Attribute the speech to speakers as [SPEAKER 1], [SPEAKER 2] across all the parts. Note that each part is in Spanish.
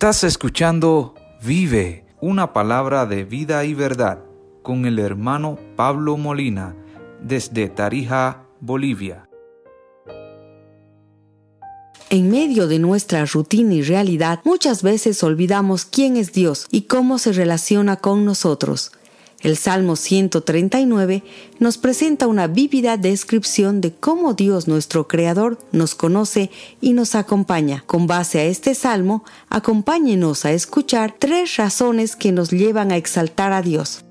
[SPEAKER 1] Estás escuchando Vive, una palabra de vida y verdad, con el hermano Pablo Molina, desde Tarija, Bolivia.
[SPEAKER 2] En medio de nuestra rutina y realidad, muchas veces olvidamos quién es Dios y cómo se relaciona con nosotros. El Salmo 139 nos presenta una vívida descripción de cómo Dios nuestro Creador nos conoce y nos acompaña. Con base a este Salmo, acompáñenos a escuchar tres razones que nos llevan a exaltar a Dios.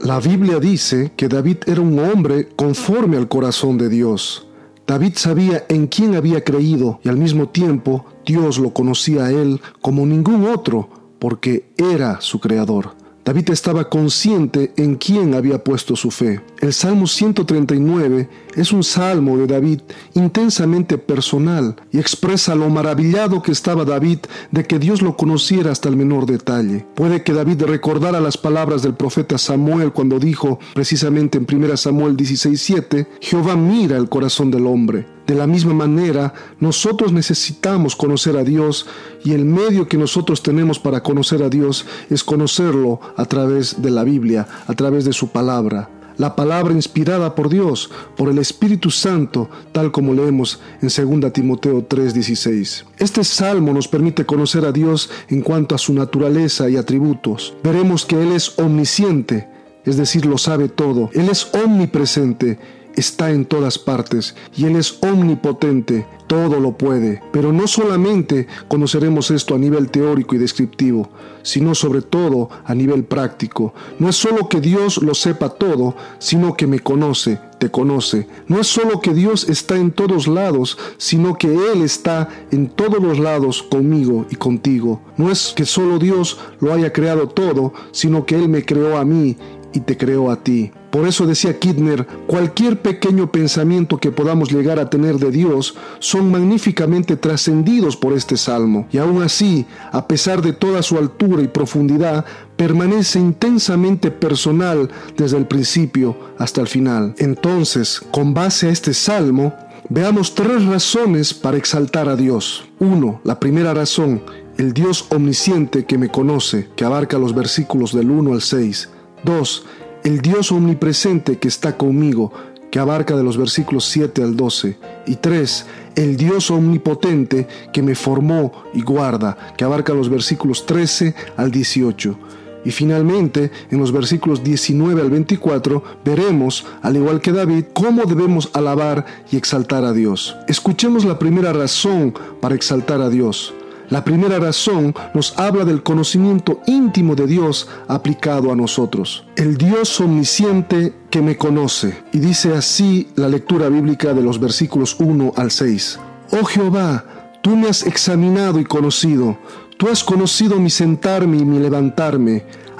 [SPEAKER 3] La Biblia dice que David era un hombre conforme al corazón de Dios. David sabía en quién había creído y al mismo tiempo Dios lo conocía a él como ningún otro porque era su creador. David estaba consciente en quién había puesto su fe. El Salmo 139 es un salmo de David intensamente personal y expresa lo maravillado que estaba David de que Dios lo conociera hasta el menor detalle. Puede que David recordara las palabras del profeta Samuel cuando dijo precisamente en 1 Samuel 16:7, Jehová mira el corazón del hombre de la misma manera, nosotros necesitamos conocer a Dios y el medio que nosotros tenemos para conocer a Dios es conocerlo a través de la Biblia, a través de su palabra. La palabra inspirada por Dios, por el Espíritu Santo, tal como leemos en 2 Timoteo 3:16. Este salmo nos permite conocer a Dios en cuanto a su naturaleza y atributos. Veremos que Él es omnisciente, es decir, lo sabe todo. Él es omnipresente está en todas partes y Él es omnipotente, todo lo puede. Pero no solamente conoceremos esto a nivel teórico y descriptivo, sino sobre todo a nivel práctico. No es solo que Dios lo sepa todo, sino que me conoce, te conoce. No es solo que Dios está en todos lados, sino que Él está en todos los lados conmigo y contigo. No es que solo Dios lo haya creado todo, sino que Él me creó a mí y te creó a ti. Por eso decía Kidner, cualquier pequeño pensamiento que podamos llegar a tener de Dios son magníficamente trascendidos por este salmo, y aún así, a pesar de toda su altura y profundidad, permanece intensamente personal desde el principio hasta el final. Entonces, con base a este salmo, veamos tres razones para exaltar a Dios. Uno, la primera razón, el Dios omnisciente que me conoce, que abarca los versículos del 1 al 6. 2 el Dios omnipresente que está conmigo, que abarca de los versículos 7 al 12. Y 3. El Dios omnipotente que me formó y guarda, que abarca los versículos 13 al 18. Y finalmente, en los versículos 19 al 24, veremos, al igual que David, cómo debemos alabar y exaltar a Dios. Escuchemos la primera razón para exaltar a Dios. La primera razón nos habla del conocimiento íntimo de Dios aplicado a nosotros. El Dios omnisciente que me conoce. Y dice así la lectura bíblica de los versículos 1 al 6. Oh Jehová, tú me has examinado y conocido. Tú has conocido mi sentarme y mi levantarme.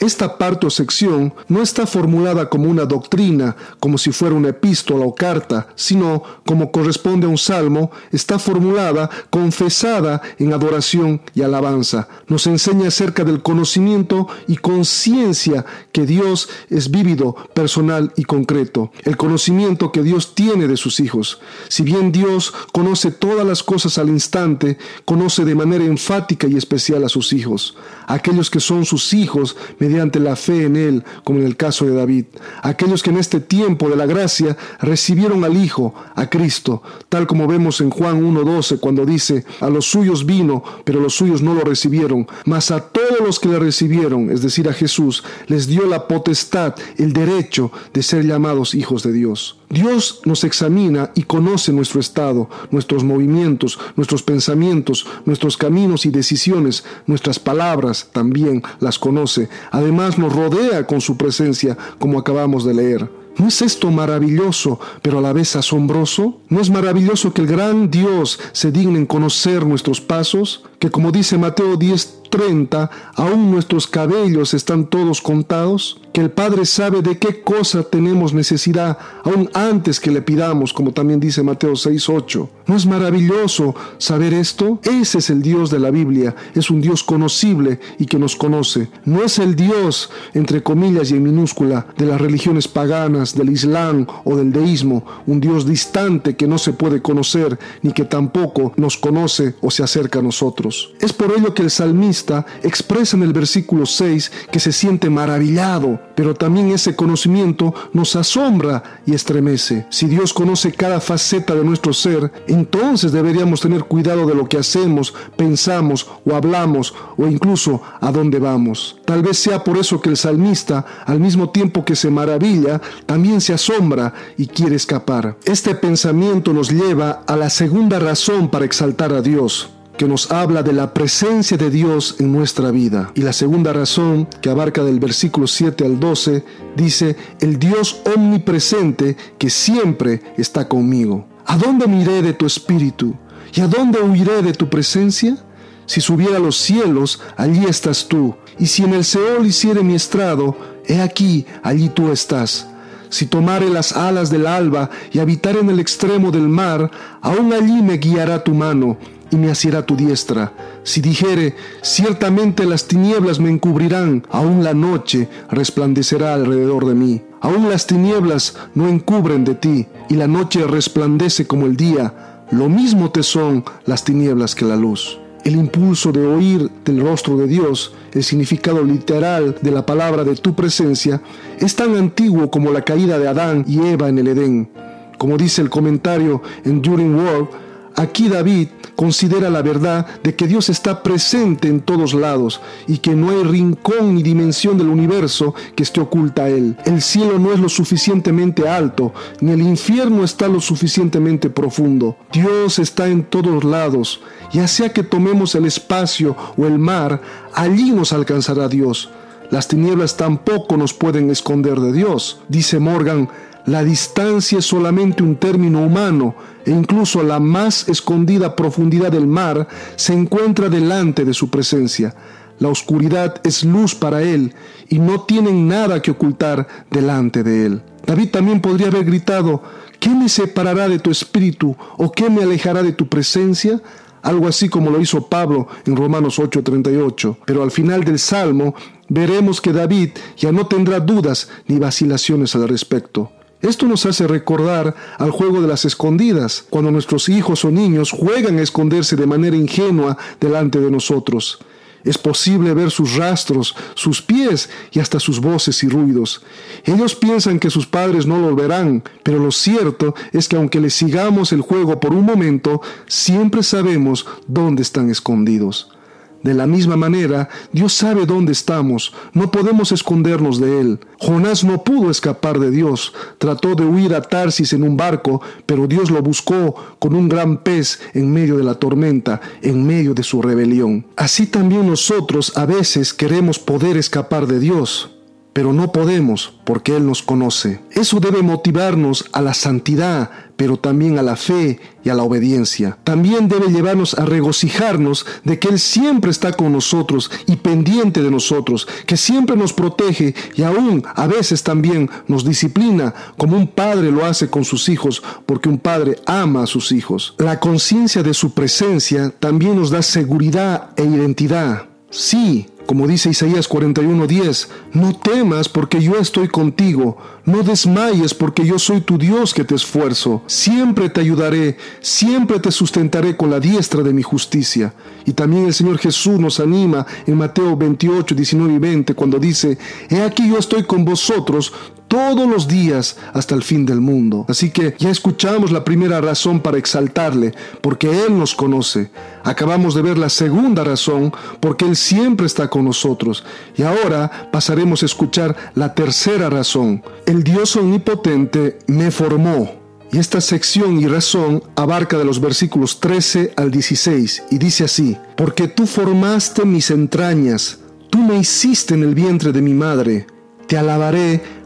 [SPEAKER 3] Esta parte o sección no está formulada como una doctrina, como si fuera una epístola o carta, sino como corresponde a un salmo, está formulada, confesada en adoración y alabanza. Nos enseña acerca del conocimiento y conciencia que Dios es vívido, personal y concreto. El conocimiento que Dios tiene de sus hijos. Si bien Dios conoce todas las cosas al instante, conoce de manera enfática y especial a sus hijos. Aquellos que son sus hijos, mediante la fe en Él, como en el caso de David. Aquellos que en este tiempo de la gracia recibieron al Hijo, a Cristo, tal como vemos en Juan 1.12 cuando dice, a los suyos vino, pero los suyos no lo recibieron, mas a todos los que le recibieron, es decir, a Jesús, les dio la potestad, el derecho de ser llamados hijos de Dios. Dios nos examina y conoce nuestro estado, nuestros movimientos, nuestros pensamientos, nuestros caminos y decisiones, nuestras palabras también las conoce. Además nos rodea con su presencia, como acabamos de leer. ¿No es esto maravilloso, pero a la vez asombroso? ¿No es maravilloso que el gran Dios se digne en conocer nuestros pasos? Que como dice Mateo 10, 30, aún nuestros cabellos están todos contados? que el Padre sabe de qué cosa tenemos necesidad aún antes que le pidamos, como también dice Mateo 6:8. ¿No es maravilloso saber esto? Ese es el Dios de la Biblia, es un Dios conocible y que nos conoce. No es el Dios, entre comillas y en minúscula, de las religiones paganas, del Islam o del deísmo, un Dios distante que no se puede conocer ni que tampoco nos conoce o se acerca a nosotros. Es por ello que el salmista expresa en el versículo 6 que se siente maravillado pero también ese conocimiento nos asombra y estremece. Si Dios conoce cada faceta de nuestro ser, entonces deberíamos tener cuidado de lo que hacemos, pensamos o hablamos o incluso a dónde vamos. Tal vez sea por eso que el salmista, al mismo tiempo que se maravilla, también se asombra y quiere escapar. Este pensamiento nos lleva a la segunda razón para exaltar a Dios que nos habla de la presencia de Dios en nuestra vida. Y la segunda razón, que abarca del versículo 7 al 12, dice, el Dios omnipresente que siempre está conmigo. ¿A dónde miré de tu espíritu? ¿Y a dónde huiré de tu presencia? Si subiera a los cielos, allí estás tú. Y si en el Seol hiciere mi estrado, he aquí, allí tú estás. Si tomare las alas del alba y habitar en el extremo del mar, aún allí me guiará tu mano y me asirá tu diestra. Si dijere, ciertamente las tinieblas me encubrirán, aún la noche resplandecerá alrededor de mí. Aún las tinieblas no encubren de ti, y la noche resplandece como el día. Lo mismo te son las tinieblas que la luz. El impulso de oír del rostro de Dios, el significado literal de la palabra de tu presencia, es tan antiguo como la caída de Adán y Eva en el Edén. Como dice el comentario en During World, Aquí David considera la verdad de que Dios está presente en todos lados y que no hay rincón ni dimensión del universo que esté oculta a Él. El cielo no es lo suficientemente alto, ni el infierno está lo suficientemente profundo. Dios está en todos lados, ya sea que tomemos el espacio o el mar, allí nos alcanzará Dios. Las tinieblas tampoco nos pueden esconder de Dios. Dice Morgan, la distancia es solamente un término humano e incluso la más escondida profundidad del mar se encuentra delante de su presencia. La oscuridad es luz para él y no tienen nada que ocultar delante de él. David también podría haber gritado, ¿qué me separará de tu espíritu o qué me alejará de tu presencia? Algo así como lo hizo Pablo en Romanos 8:38. Pero al final del Salmo veremos que David ya no tendrá dudas ni vacilaciones al respecto. Esto nos hace recordar al juego de las escondidas, cuando nuestros hijos o niños juegan a esconderse de manera ingenua delante de nosotros. Es posible ver sus rastros, sus pies y hasta sus voces y ruidos. Ellos piensan que sus padres no los verán, pero lo cierto es que aunque les sigamos el juego por un momento, siempre sabemos dónde están escondidos. De la misma manera, Dios sabe dónde estamos, no podemos escondernos de Él. Jonás no pudo escapar de Dios, trató de huir a Tarsis en un barco, pero Dios lo buscó con un gran pez en medio de la tormenta, en medio de su rebelión. Así también nosotros a veces queremos poder escapar de Dios, pero no podemos porque Él nos conoce. Eso debe motivarnos a la santidad, pero también a la fe y a la obediencia. También debe llevarnos a regocijarnos de que Él siempre está con nosotros y pendiente de nosotros, que siempre nos protege y aún a veces también nos disciplina, como un padre lo hace con sus hijos, porque un padre ama a sus hijos. La conciencia de su presencia también nos da seguridad e identidad. Sí, como dice Isaías 41:10, no temas porque yo estoy contigo, no desmayes porque yo soy tu Dios que te esfuerzo, siempre te ayudaré, siempre te sustentaré con la diestra de mi justicia. Y también el Señor Jesús nos anima en Mateo 28, 19 y 20 cuando dice, He aquí yo estoy con vosotros todos los días hasta el fin del mundo. Así que ya escuchamos la primera razón para exaltarle, porque Él nos conoce. Acabamos de ver la segunda razón, porque Él siempre está con nosotros. Y ahora pasaremos a escuchar la tercera razón. El Dios omnipotente me formó. Y esta sección y razón abarca de los versículos 13 al 16 y dice así, porque tú formaste mis entrañas, tú me hiciste en el vientre de mi madre, te alabaré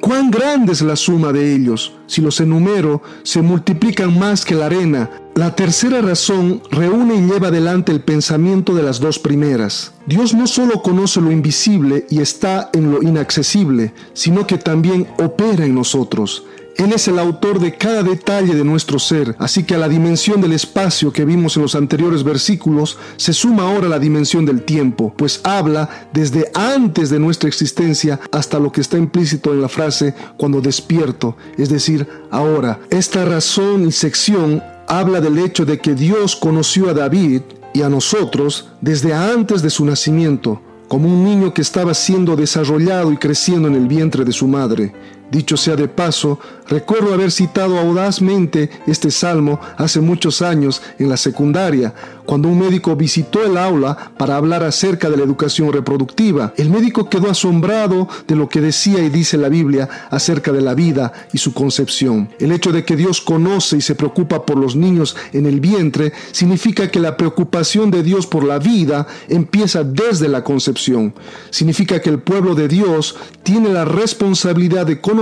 [SPEAKER 3] Cuán grande es la suma de ellos. Si los enumero, se multiplican más que la arena. La tercera razón reúne y lleva adelante el pensamiento de las dos primeras. Dios no solo conoce lo invisible y está en lo inaccesible, sino que también opera en nosotros. Él es el autor de cada detalle de nuestro ser, así que a la dimensión del espacio que vimos en los anteriores versículos se suma ahora la dimensión del tiempo, pues habla desde antes de nuestra existencia hasta lo que está implícito en la frase cuando despierto, es decir, ahora. Esta razón y sección habla del hecho de que Dios conoció a David y a nosotros desde antes de su nacimiento, como un niño que estaba siendo desarrollado y creciendo en el vientre de su madre. Dicho sea de paso, recuerdo haber citado audazmente este salmo hace muchos años en la secundaria, cuando un médico visitó el aula para hablar acerca de la educación reproductiva. El médico quedó asombrado de lo que decía y dice la Biblia acerca de la vida y su concepción. El hecho de que Dios conoce y se preocupa por los niños en el vientre significa que la preocupación de Dios por la vida empieza desde la concepción. Significa que el pueblo de Dios tiene la responsabilidad de conocer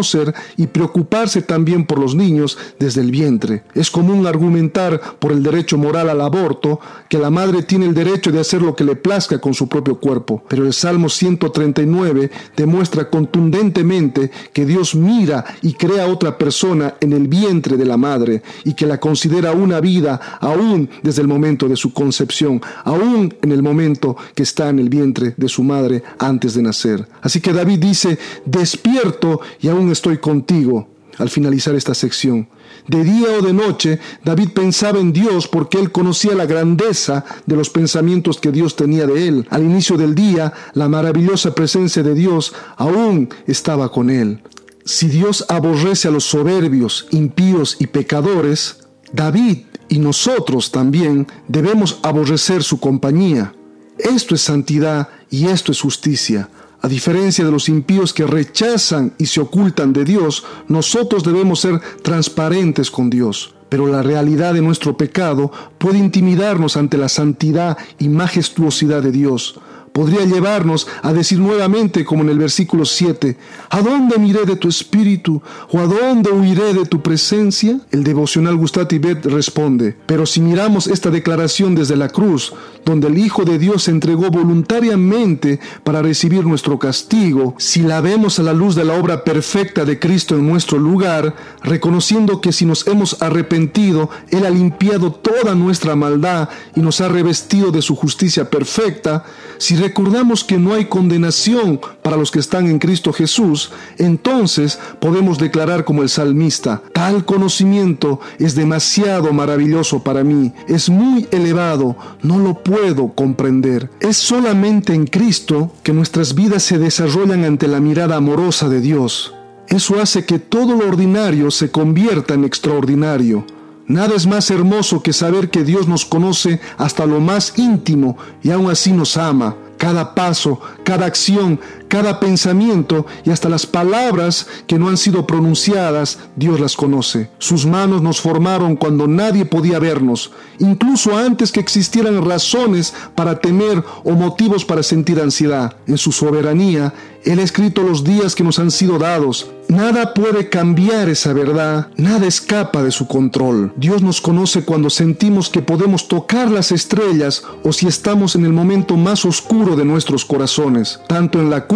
[SPEAKER 3] y preocuparse también por los niños desde el vientre. Es común argumentar por el derecho moral al aborto que la madre tiene el derecho de hacer lo que le plazca con su propio cuerpo, pero el Salmo 139 demuestra contundentemente que Dios mira y crea a otra persona en el vientre de la madre y que la considera una vida aún desde el momento de su concepción, aún en el momento que está en el vientre de su madre antes de nacer. Así que David dice, despierto y aún estoy contigo al finalizar esta sección. De día o de noche, David pensaba en Dios porque él conocía la grandeza de los pensamientos que Dios tenía de él. Al inicio del día, la maravillosa presencia de Dios aún estaba con él. Si Dios aborrece a los soberbios, impíos y pecadores, David y nosotros también debemos aborrecer su compañía. Esto es santidad y esto es justicia. A diferencia de los impíos que rechazan y se ocultan de Dios, nosotros debemos ser transparentes con Dios. Pero la realidad de nuestro pecado puede intimidarnos ante la santidad y majestuosidad de Dios podría llevarnos a decir nuevamente, como en el versículo 7, ¿a dónde miré de tu espíritu o a dónde huiré de tu presencia? El devocional Gustati Bet responde, pero si miramos esta declaración desde la cruz, donde el Hijo de Dios se entregó voluntariamente para recibir nuestro castigo, si la vemos a la luz de la obra perfecta de Cristo en nuestro lugar, reconociendo que si nos hemos arrepentido, Él ha limpiado toda nuestra maldad y nos ha revestido de su justicia perfecta, si recordamos que no hay condenación para los que están en Cristo Jesús, entonces podemos declarar como el salmista, tal conocimiento es demasiado maravilloso para mí, es muy elevado, no lo puedo comprender. Es solamente en Cristo que nuestras vidas se desarrollan ante la mirada amorosa de Dios. Eso hace que todo lo ordinario se convierta en extraordinario. Nada es más hermoso que saber que Dios nos conoce hasta lo más íntimo y aún así nos ama. Cada paso, cada acción, cada pensamiento y hasta las palabras que no han sido pronunciadas, Dios las conoce. Sus manos nos formaron cuando nadie podía vernos, incluso antes que existieran razones para temer o motivos para sentir ansiedad. En su soberanía, Él ha escrito los días que nos han sido dados. Nada puede cambiar esa verdad, nada escapa de su control. Dios nos conoce cuando sentimos que podemos tocar las estrellas o si estamos en el momento más oscuro de nuestros corazones, tanto en la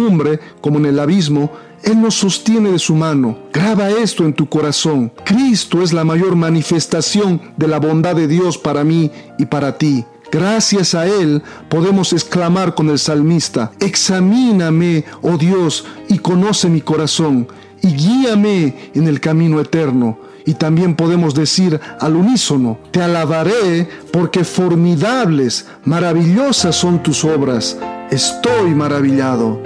[SPEAKER 3] como en el abismo, Él nos sostiene de su mano. Graba esto en tu corazón. Cristo es la mayor manifestación de la bondad de Dios para mí y para ti. Gracias a Él podemos exclamar con el salmista, examíname, oh Dios, y conoce mi corazón, y guíame en el camino eterno. Y también podemos decir al unísono, te alabaré porque formidables, maravillosas son tus obras. Estoy maravillado.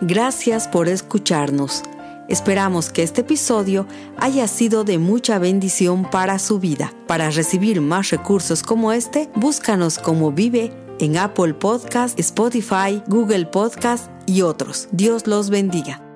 [SPEAKER 2] Gracias por escucharnos. Esperamos que este episodio haya sido de mucha bendición para su vida. Para recibir más recursos como este, búscanos como Vive en Apple Podcast, Spotify, Google Podcast y otros. Dios los bendiga.